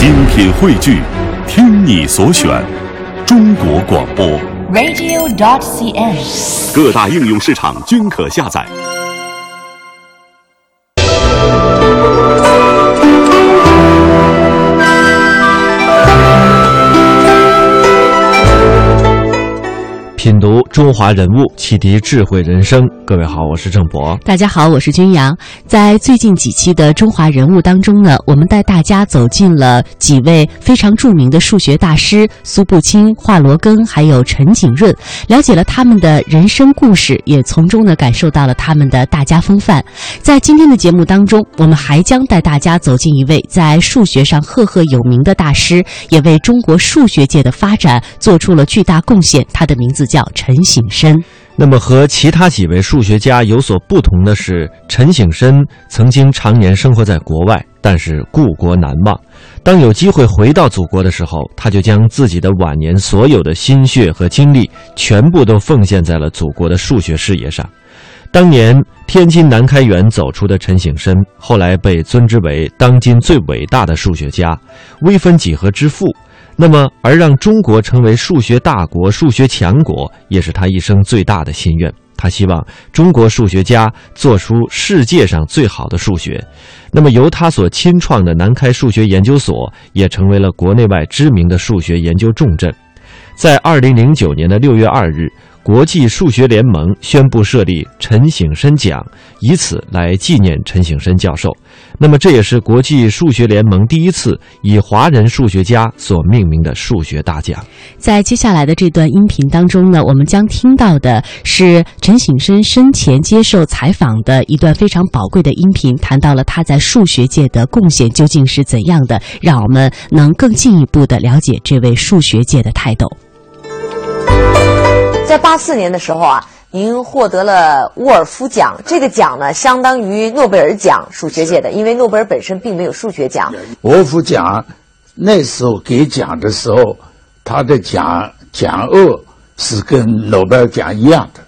精品汇聚，听你所选，中国广播。radio.dot.cn，。各大应用市场均可下载。品读中华人物，启迪智慧人生。各位好，我是郑博。大家好，我是君阳。在最近几期的《中华人物》当中呢，我们带大家走进了几位非常著名的数学大师苏步青、华罗庚，还有陈景润，了解了他们的人生故事，也从中呢感受到了他们的大家风范。在今天的节目当中，我们还将带大家走进一位在数学上赫赫有名的大师，也为中国数学界的发展做出了巨大贡献。他的名字叫陈省身。那么和其他几位数学家有所不同的是，陈省身曾经常年生活在国外，但是故国难忘。当有机会回到祖国的时候，他就将自己的晚年所有的心血和精力，全部都奉献在了祖国的数学事业上。当年天津南开园走出的陈省身，后来被尊之为当今最伟大的数学家、微分几何之父。那么，而让中国成为数学大国、数学强国，也是他一生最大的心愿。他希望中国数学家做出世界上最好的数学。那么，由他所亲创的南开数学研究所，也成为了国内外知名的数学研究重镇。在二零零九年的六月二日，国际数学联盟宣布设立陈省身奖，以此来纪念陈省身教授。那么，这也是国际数学联盟第一次以华人数学家所命名的数学大奖。在接下来的这段音频当中呢，我们将听到的是陈省身生前接受采访的一段非常宝贵的音频，谈到了他在数学界的贡献究竟是怎样的，让我们能更进一步的了解这位数学界的泰斗。在八四年的时候啊，您获得了沃尔夫奖，这个奖呢相当于诺贝尔奖数学界的，因为诺贝尔本身并没有数学奖。沃尔夫奖那时候给奖的时候，他的奖奖额是跟诺贝尔奖一样的，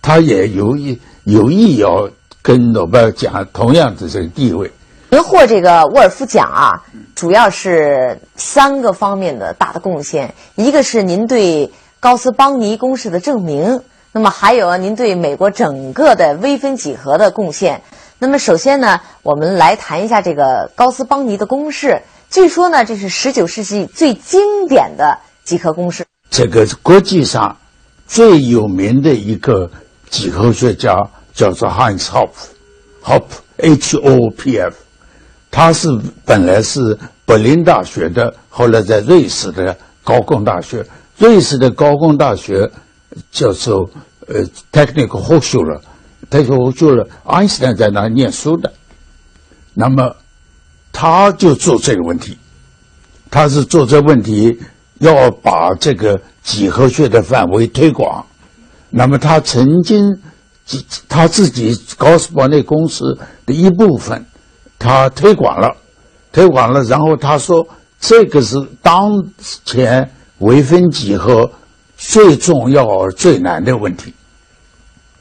他也有意有意要跟诺贝尔奖同样的这个地位。您获这个沃尔夫奖啊，主要是三个方面的大的贡献，一个是您对高斯邦尼公式的证明，那么还有啊，您对美国整个的微分几何的贡献。那么首先呢，我们来谈一下这个高斯邦尼的公式。据说呢，这是十九世纪最经典的几何公式。这个国际上最有名的一个几何学家叫做 Hans Hopf，Hopf H O P F，他是本来是柏林大学的，后来在瑞士的高工大学，瑞士的高工大学叫做呃 Technical Hochschule，Technical Hochschule，爱因斯坦在那念书的，那么他就做这个问题，他是做这问题要把这个几何学的范围推广。那么他曾经他自己高斯堡内公司的一部分，他推广了，推广了，然后他说这个是当前微分几何最重要、最难的问题。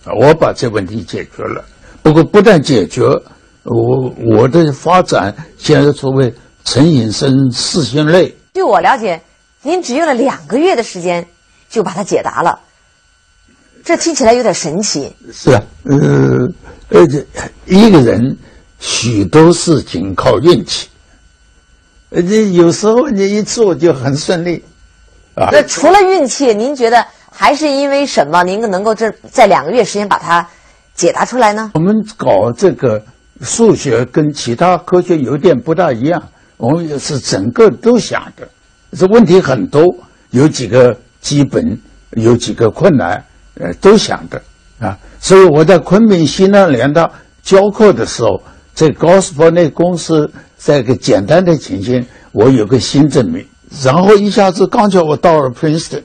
我把这问题解决了，不过不但解决，我我的发展现在成为陈引申四星类。据我了解，您只用了两个月的时间就把它解答了，这听起来有点神奇。是啊，呃，而且一个人许多事情靠运气，而且有时候你一做就很顺利，啊。那除了运气，您觉得还是因为什么？您能够这在两个月时间把它解答出来呢？我们搞这个数学跟其他科学有点不大一样，我们是整个都想的，这问题很多，有几个基本，有几个困难，呃，都想的啊。所以我在昆明西南联大教课的时候，在高斯伯内公司，在一个简单的情形，我有个新证明，然后一下子刚巧我到了 Princeton。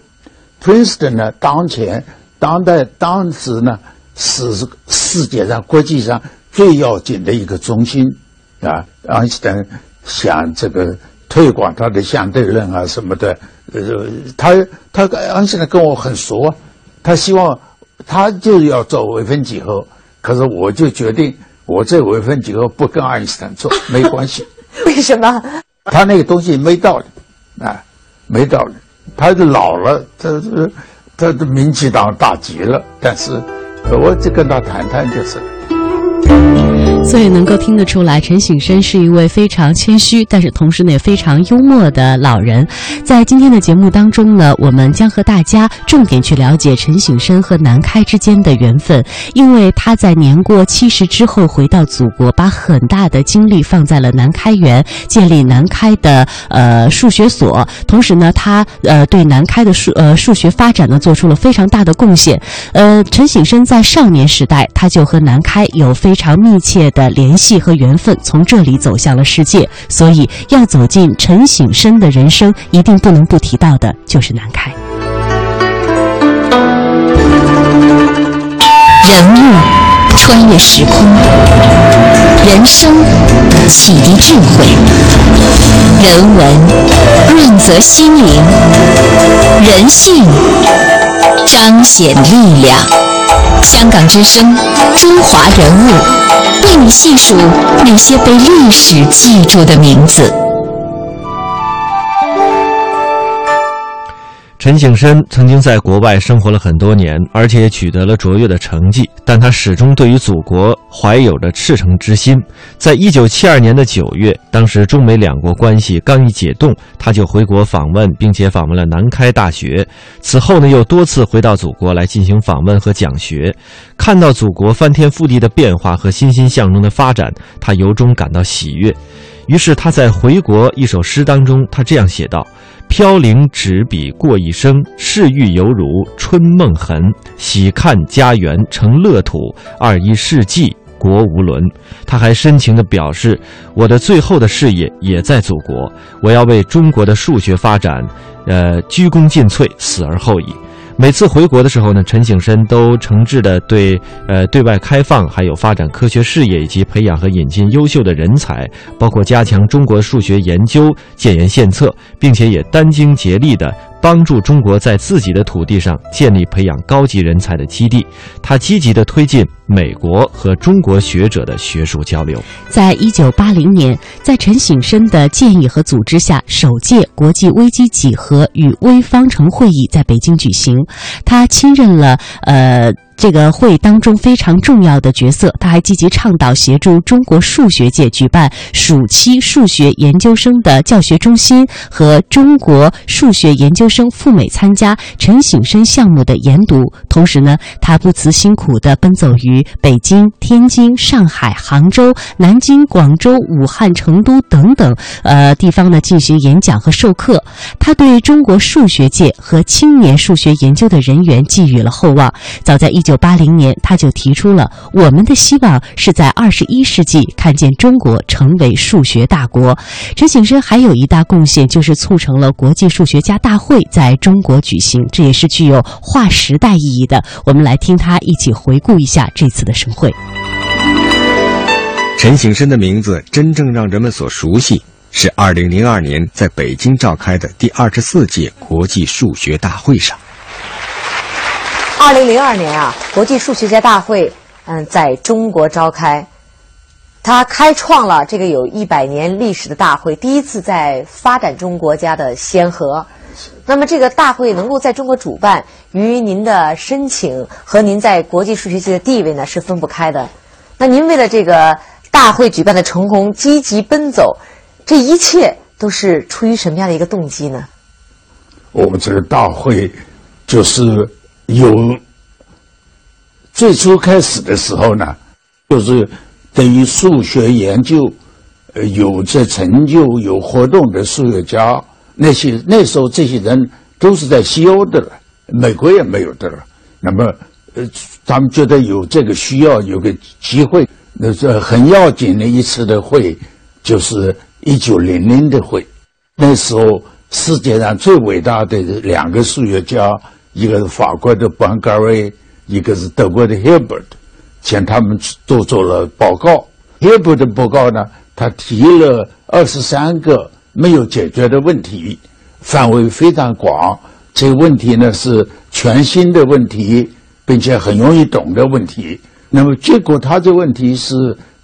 Princeton 呢，当前当代当时呢是世界上国际上最要紧的一个中心啊。爱因斯坦想这个推广他的相对论啊什么的，呃，他他爱因斯坦跟我很熟啊，他希望他就要做微分几何，可是我就决定我这微分几何不跟爱因斯坦做，没关系。为什么？他那个东西没道理，啊，没道理。他就老了，他是他的民进党大极了，但是我就跟他谈谈就是。所以能够听得出来，陈省身是一位非常谦虚，但是同时呢也非常幽默的老人。在今天的节目当中呢，我们将和大家重点去了解陈省身和南开之间的缘分，因为他在年过七十之后回到祖国，把很大的精力放在了南开园，建立南开的呃数学所，同时呢，他呃对南开的数呃数学发展呢做出了非常大的贡献。呃，陈省身在少年时代他就和南开有非常密切。的联系和缘分从这里走向了世界，所以要走进陈省身的人生，一定不能不提到的就是南开。人物穿越时空，人生启迪智慧，人文润泽心灵，人性彰显力量。香港之声，中华人物。为你细数那些被历史记住的名字。陈景深曾经在国外生活了很多年，而且也取得了卓越的成绩，但他始终对于祖国怀有着赤诚之心。在一九七二年的九月，当时中美两国关系刚一解冻，他就回国访问，并且访问了南开大学。此后呢，又多次回到祖国来进行访问和讲学。看到祖国翻天覆地的变化和欣欣向荣的发展，他由衷感到喜悦。于是他在回国一首诗当中，他这样写道。飘零纸笔过一生，世欲犹如春梦痕。喜看家园成乐土，二一世纪国无伦。他还深情地表示：“我的最后的事业也在祖国，我要为中国的数学发展，呃，鞠躬尽瘁，死而后已。”每次回国的时候呢，陈景深都诚挚的对呃对外开放，还有发展科学事业以及培养和引进优秀的人才，包括加强中国数学研究，建言献策，并且也殚精竭力的。帮助中国在自己的土地上建立培养高级人才的基地，他积极地推进美国和中国学者的学术交流。在一九八零年，在陈省身的建议和组织下，首届国际危机几何与微方程会议在北京举行，他亲任了呃。这个会当中非常重要的角色，他还积极倡导协助中国数学界举办暑期数学研究生的教学中心和中国数学研究生赴美参加陈省身项目的研读。同时呢，他不辞辛苦地奔走于北京、天津、上海、杭州、南京、广州、武汉、成都等等呃地方呢进行演讲和授课。他对中国数学界和青年数学研究的人员寄予了厚望。早在一九九八零年，他就提出了我们的希望是在二十一世纪看见中国成为数学大国。陈景身还有一大贡献，就是促成了国际数学家大会在中国举行，这也是具有划时代意义的。我们来听他一起回顾一下这次的盛会。陈省身的名字真正让人们所熟悉，是二零零二年在北京召开的第二十四届国际数学大会上。二零零二年啊，国际数学家大会嗯在中国召开，它开创了这个有一百年历史的大会，第一次在发展中国家的先河。那么这个大会能够在中国主办，与您的申请和您在国际数学界的地位呢是分不开的。那您为了这个大会举办的成功，积极奔走，这一切都是出于什么样的一个动机呢？我们这个大会就是。有最初开始的时候呢，就是对于数学研究，呃，有这成就、有活动的数学家，那些那时候这些人都是在西欧的了，美国也没有的了。那么，呃，他们觉得有这个需要，有个机会，那是很要紧的一次的会，就是一九零零的会。那时候世界上最伟大的两个数学家。一个是法国的邦格瑞，一个是德国的 Hilbert，向他们都做了报告。Hilbert 的报告呢，他提了二十三个没有解决的问题，范围非常广。这个问题呢是全新的问题，并且很容易懂的问题。那么结果，他这问题是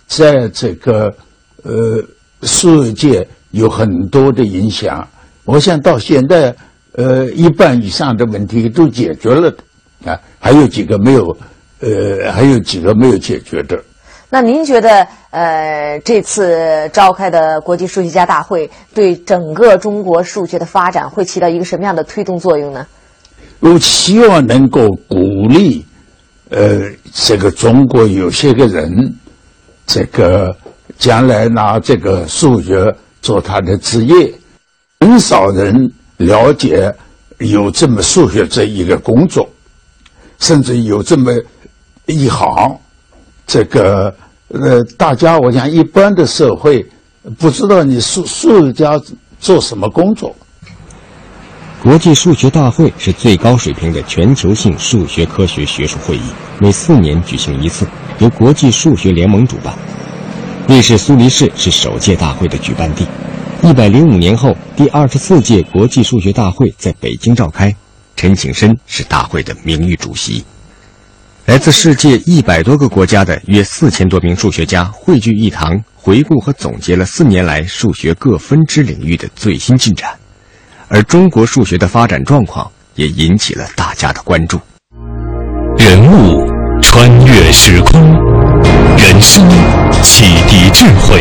在这个呃世界有很多的影响。我想到现在，呃，一半以上的问题都解决了的，啊，还有几个没有，呃，还有几个没有解决的。那您觉得，呃，这次召开的国际数学家大会对整个中国数学的发展会起到一个什么样的推动作用呢？我希望能够鼓励，呃，这个中国有些个人，这个将来拿这个数学做他的职业。很少人了解有这么数学这一个工作，甚至有这么一行。这个呃，大家我想一般的社会不知道你数数学家做什么工作。国际数学大会是最高水平的全球性数学科学学术会议，每四年举行一次，由国际数学联盟主办。瑞士苏黎世是首届大会的举办地。一百零五年后，第二十四届国际数学大会在北京召开，陈景深是大会的名誉主席。来自世界一百多个国家的约四千多名数学家汇聚一堂，回顾和总结了四年来数学各分支领域的最新进展，而中国数学的发展状况也引起了大家的关注。人物穿越时空，人生启迪智慧。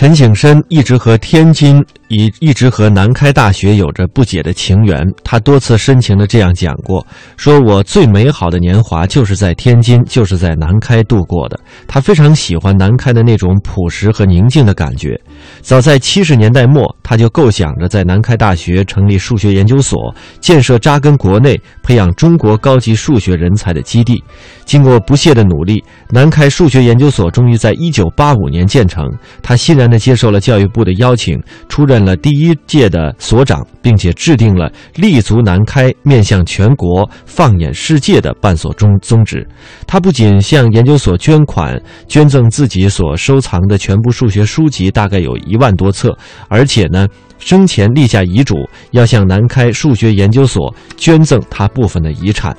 陈景深一直和天津。一一直和南开大学有着不解的情缘，他多次深情的这样讲过：“说我最美好的年华就是在天津，就是在南开度过的。”他非常喜欢南开的那种朴实和宁静的感觉。早在七十年代末，他就构想着在南开大学成立数学研究所，建设扎根国内、培养中国高级数学人才的基地。经过不懈的努力，南开数学研究所终于在一九八五年建成。他欣然地接受了教育部的邀请，出任。了第一届的所长，并且制定了立足南开、面向全国、放眼世界的办所宗宗旨。他不仅向研究所捐款，捐赠自己所收藏的全部数学书籍，大概有一万多册，而且呢，生前立下遗嘱，要向南开数学研究所捐赠他部分的遗产。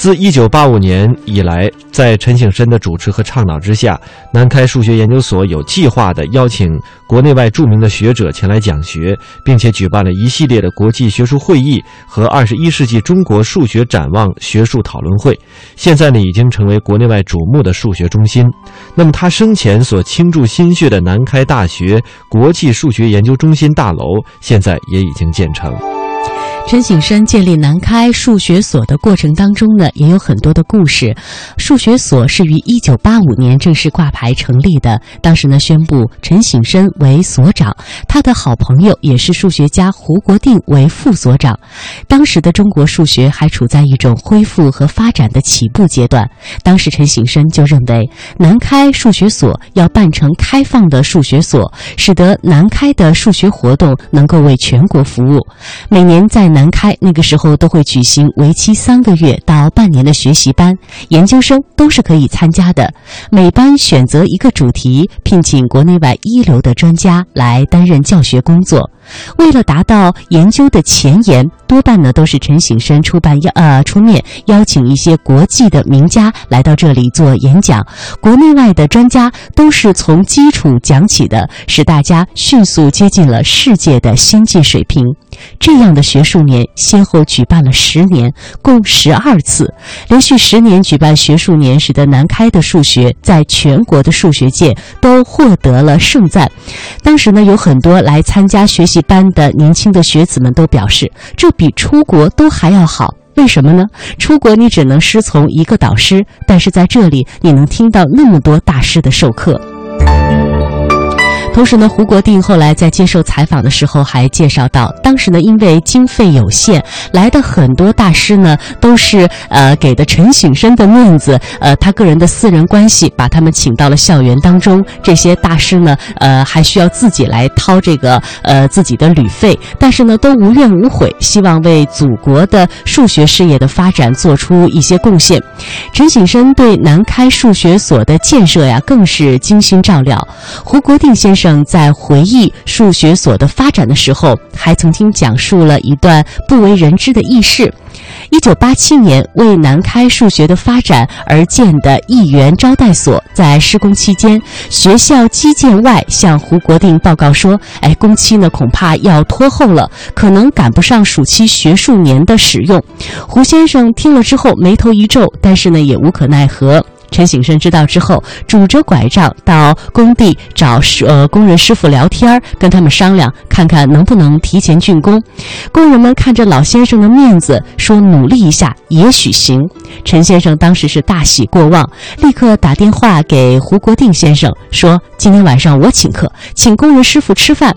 自一九八五年以来，在陈省身的主持和倡导之下，南开数学研究所有计划地邀请国内外著名的学者前来讲学，并且举办了一系列的国际学术会议和二十一世纪中国数学展望学术讨论会。现在呢，已经成为国内外瞩目的数学中心。那么，他生前所倾注心血的南开大学国际数学研究中心大楼，现在也已经建成。陈省身建立南开数学所的过程当中呢，也有很多的故事。数学所是于一九八五年正式挂牌成立的，当时呢宣布陈省身为所长，他的好朋友也是数学家胡国定为副所长。当时的中国数学还处在一种恢复和发展的起步阶段，当时陈省身就认为南开数学所要办成开放的数学所，使得南开的数学活动能够为全国服务。每年在南南开那个时候都会举行为期三个月到半年的学习班，研究生都是可以参加的。每班选择一个主题，聘请国内外一流的专家来担任教学工作。为了达到研究的前沿，多半呢都是陈省身出版邀呃出面邀请一些国际的名家来到这里做演讲，国内外的专家都是从基础讲起的，使大家迅速接近了世界的先进水平。这样的学术年先后举办了十年，共十二次，连续十年举办学术年，使得南开的数学在全国的数学界都获得了盛赞。当时呢，有很多来参加学习班的年轻的学子们都表示，这比出国都还要好。为什么呢？出国你只能师从一个导师，但是在这里你能听到那么多大师的授课。同时呢，胡国定后来在接受采访的时候还介绍到，当时呢，因为经费有限，来的很多大师呢都是呃给的陈省身的面子，呃，他个人的私人关系把他们请到了校园当中。这些大师呢，呃，还需要自己来掏这个呃自己的旅费，但是呢，都无怨无悔，希望为祖国的数学事业的发展做出一些贡献。陈省身对南开数学所的建设呀，更是精心照料。胡国定先生在回忆数学所的发展的时候，还曾经讲述了一段不为人知的轶事。一九八七年，为南开数学的发展而建的一元招待所，在施工期间，学校基建外向胡国定报告说：“哎，工期呢恐怕要拖后了，可能赶不上暑期学术年的使用。”胡先生听了之后眉头一皱，但是呢也无可奈何。陈醒生知道之后，拄着拐杖到工地找呃工人师傅聊天跟他们商量，看看能不能提前竣工。工人们看着老先生的面子，说努力一下也许行。陈先生当时是大喜过望，立刻打电话给胡国定先生，说今天晚上我请客，请工人师傅吃饭。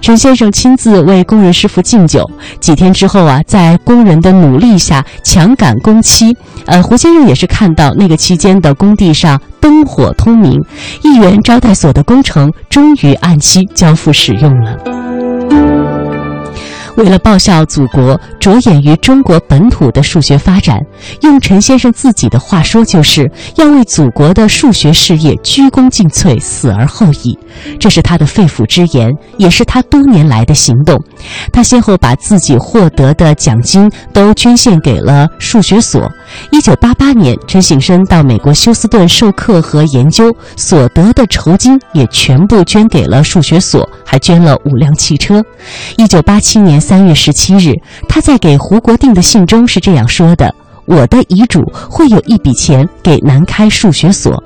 陈先生亲自为工人师傅敬酒。几天之后啊，在工人的努力下，抢赶工期。呃，胡先生也是看到那个期间的工地上灯火通明，一元招待所的工程终于按期交付使用了。为了报效祖国，着眼于中国本土的数学发展，用陈先生自己的话说，就是要为祖国的数学事业鞠躬尽瘁，死而后已。这是他的肺腑之言，也是他多年来的行动。他先后把自己获得的奖金都捐献给了数学所。一九八八年，陈省身到美国休斯顿授课和研究，所得的酬金也全部捐给了数学所，还捐了五辆汽车。一九八七年。三月十七日，他在给胡国定的信中是这样说的：“我的遗嘱会有一笔钱给南开数学所。”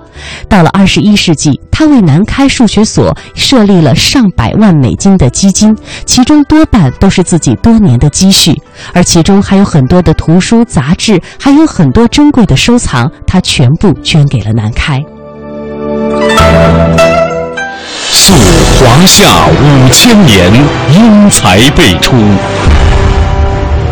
到了二十一世纪，他为南开数学所设立了上百万美金的基金，其中多半都是自己多年的积蓄，而其中还有很多的图书杂志，还有很多珍贵的收藏，他全部捐给了南开。溯华夏五千年，英才辈出；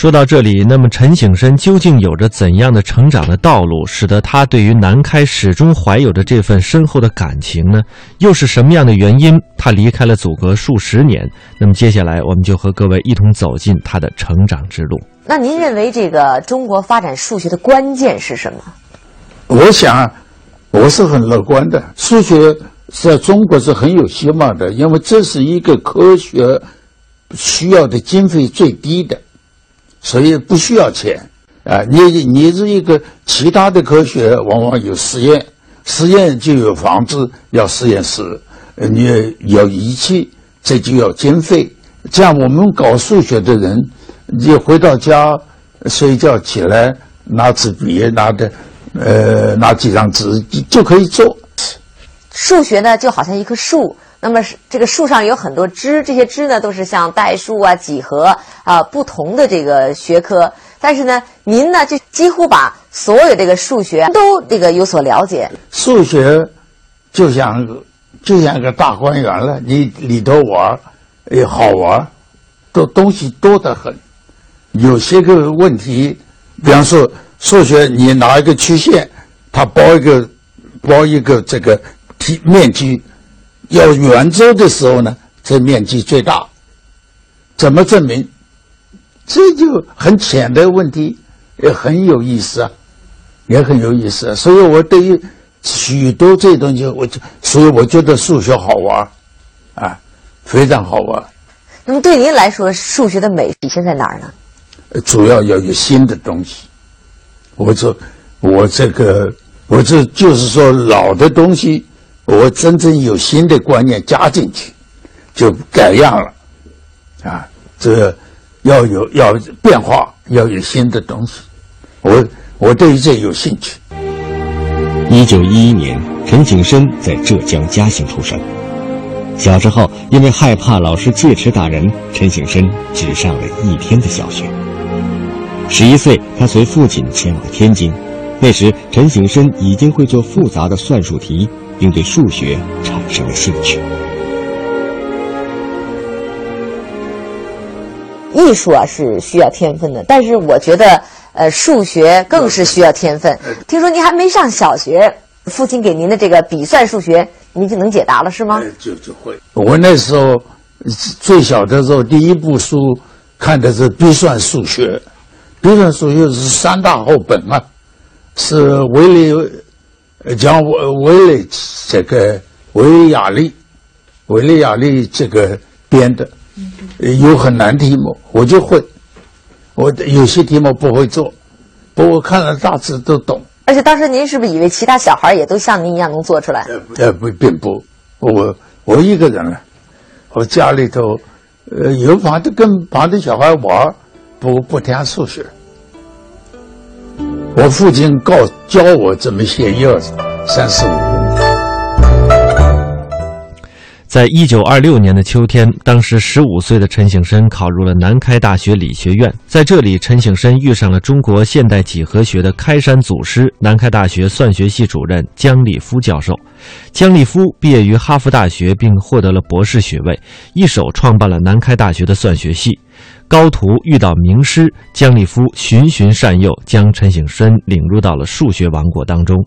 说到这里，那么陈省身究竟有着怎样的成长的道路，使得他对于南开始终怀有着这份深厚的感情呢？又是什么样的原因，他离开了祖国数十年？那么接下来，我们就和各位一同走进他的成长之路。那您认为这个中国发展数学的关键是什么？我想，我是很乐观的。数学在中国是很有希望的，因为这是一个科学需要的经费最低的。所以不需要钱啊！你你是一个其他的科学，往往有实验，实验就有房子，要实验室，你要仪器，这就要经费。这样我们搞数学的人，你回到家睡觉起来，拿支笔，拿的呃拿几张纸就就可以做。数学呢，就好像一棵树。那么是这个树上有很多枝，这些枝呢都是像代数啊、几何啊不同的这个学科。但是呢，您呢就几乎把所有这个数学都这个有所了解。数学就像就像个大观园了，你里头玩也好玩，都东西多得很。有些个问题，比方说数学，你拿一个曲线，它包一个包一个这个体面积。要圆周的时候呢，这面积最大。怎么证明？这就很浅的问题，也很有意思啊，也很有意思。所以我对于许多这东西，我就所以我觉得数学好玩，啊，非常好玩。那么对您来说，数学的美体现在哪儿呢？主要要有新的东西。我这我这个我这就是说老的东西。我真正有新的观念加进去，就改样了，啊，这要有要变化，要有新的东西。我我对于这有兴趣。一九一一年，陈景深在浙江嘉兴出生。小时候，因为害怕老师戒尺打人，陈景深只上了一天的小学。十一岁，他随父亲前往天津。那时，陈景深已经会做复杂的算术题，并对数学产生了兴趣。艺术啊是需要天分的，但是我觉得，呃，数学更是需要天分。听说您还没上小学，父亲给您的这个笔算数学，您就能解答了，是吗？就就会。我那时候最小的时候，第一部书看的是笔算数学，笔算数学是三大厚本嘛，是维利，讲维维利这个维利亚利，维利亚利这个编的。有很难题目，我就会；我有些题目不会做，不过看了大致都懂。而且当时您是不是以为其他小孩也都像您一样能做出来？呃，不，并不，我我一个人了，我家里头，呃，有旁的跟旁的小孩玩，不不谈数学。我父亲告教我怎么写一二三四五。在一九二六年的秋天，当时十五岁的陈省身考入了南开大学理学院。在这里，陈省身遇上了中国现代几何学的开山祖师——南开大学算学系主任姜立夫教授。姜立夫毕业于哈佛大学，并获得了博士学位，一手创办了南开大学的算学系。高徒遇到名师，姜立夫循循善诱，将陈省身领入到了数学王国当中。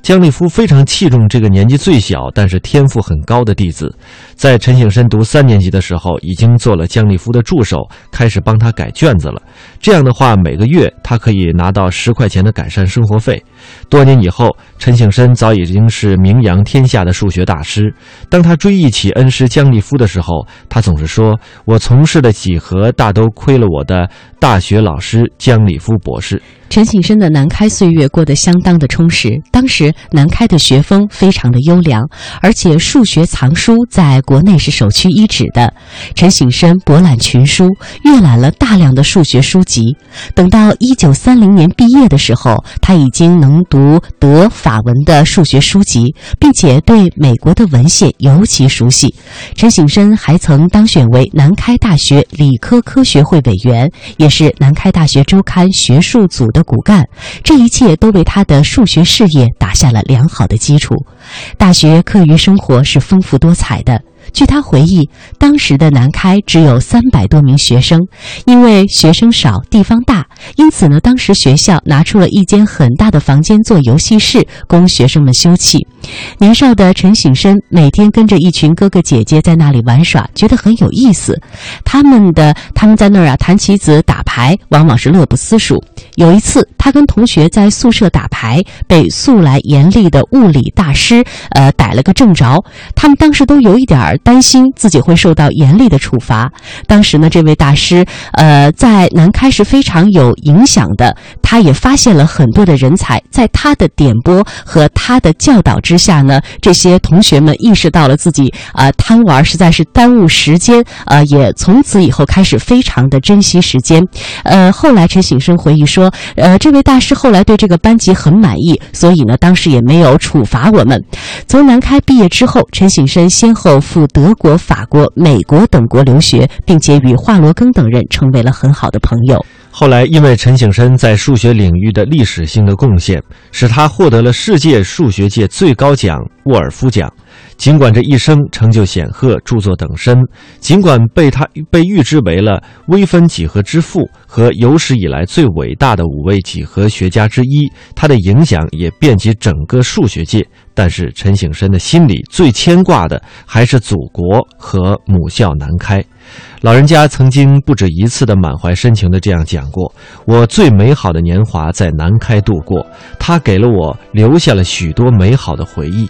姜立夫非常器重这个年纪最小但是天赋很高的弟子，在陈省身读三年级的时候，已经做了姜立夫的助手，开始帮他改卷子了。这样的话，每个月他可以拿到十块钱的改善生活费。多年以后，陈省身早已经是名扬天下的数学大师。当他追忆起恩师江立夫的时候，他总是说：“我从事的几何大都。”亏了我的大学老师江立夫博士。陈省身的南开岁月过得相当的充实。当时南开的学风非常的优良，而且数学藏书在国内是首屈一指的。陈省身博览群书，阅览了大量的数学书籍。等到一九三零年毕业的时候，他已经能读德法文的数学书籍，并且对美国的文献尤其熟悉。陈省身还曾当选为南开大学理科科学会委员，也是南开大学周刊学术组。的骨干，这一切都为他的数学事业打下了良好的基础。大学课余生活是丰富多彩的。据他回忆，当时的南开只有三百多名学生，因为学生少、地方大，因此呢，当时学校拿出了一间很大的房间做游戏室，供学生们休憩。年少的陈省身每天跟着一群哥哥姐姐在那里玩耍，觉得很有意思。他们的他们在那儿啊弹棋子、打牌，往往是乐不思蜀。有一次，他跟同学在宿舍打牌，被素来严厉的物理大师呃逮了个正着。他们当时都有一点儿担心自己会受到严厉的处罚。当时呢，这位大师呃在南开是非常有影响的，他也发现了很多的人才。在他的点拨和他的教导之下呢，这些同学们意识到了自己啊贪玩实在是耽误时间，呃，也从此以后开始非常的珍惜时间。呃，后来陈醒生回忆说。呃，这位大师后来对这个班级很满意，所以呢，当时也没有处罚我们。从南开毕业之后，陈醒生先后赴德国、法国、美国等国留学，并且与华罗庚等人成为了很好的朋友。后来，因为陈景深在数学领域的历史性的贡献，使他获得了世界数学界最高奖沃尔夫奖。尽管这一生成就显赫，著作等身，尽管被他被誉之为了微分几何之父和有史以来最伟大的五位几何学家之一，他的影响也遍及整个数学界。但是陈省身的心里最牵挂的还是祖国和母校南开。老人家曾经不止一次的满怀深情的这样讲过：“我最美好的年华在南开度过，他给了我留下了许多美好的回忆。”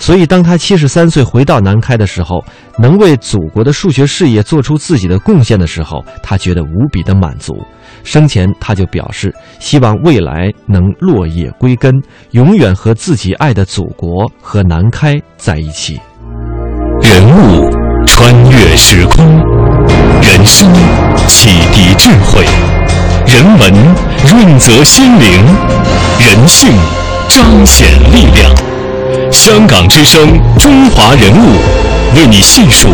所以，当他七十三岁回到南开的时候，能为祖国的数学事业做出自己的贡献的时候，他觉得无比的满足。生前他就表示，希望未来能落叶归根，永远和自己爱的祖国和南开在一起。人物穿越时空，人生启迪智慧，人文润泽心灵，人性彰显力量。香港之声，中华人物，为你细数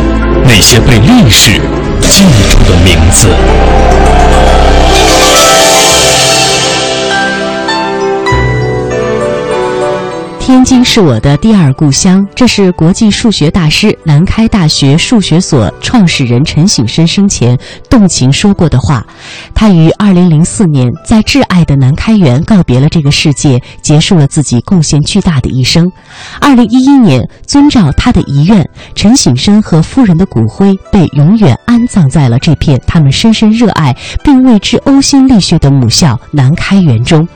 那些被历史记住的名字。天津是我的第二故乡，这是国际数学大师、南开大学数学所创始人陈省身生前动情说过的话。他于2004年在挚爱的南开园告别了这个世界，结束了自己贡献巨大的一生。2011年，遵照他的遗愿，陈省身和夫人的骨灰被永远安葬在了这片他们深深热爱并为之呕心沥血的母校南开园中。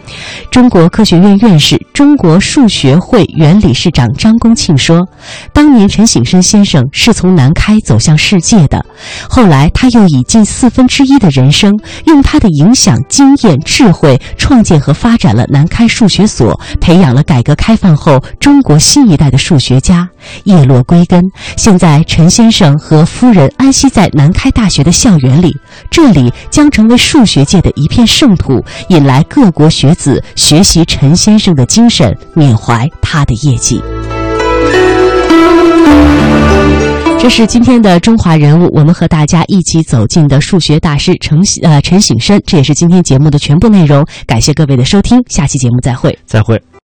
中国科学院院士、中国数学会原理事长张公庆说：“当年陈省身先生是从南开走向世界的，后来他又以近四分之一的人生，用他的影响、经验、智慧，创建和发展了南开数学所，培养了改革开放后中国新一代的数学家。叶落归根，现在陈先生和夫人安息在南开大学的校园里，这里将成为数学界的一片圣土，引来各国学子学习陈先生的精神，缅怀。”他的业绩。这是今天的中华人物，我们和大家一起走进的数学大师陈呃陈省身，这也是今天节目的全部内容。感谢各位的收听，下期节目再会，再会。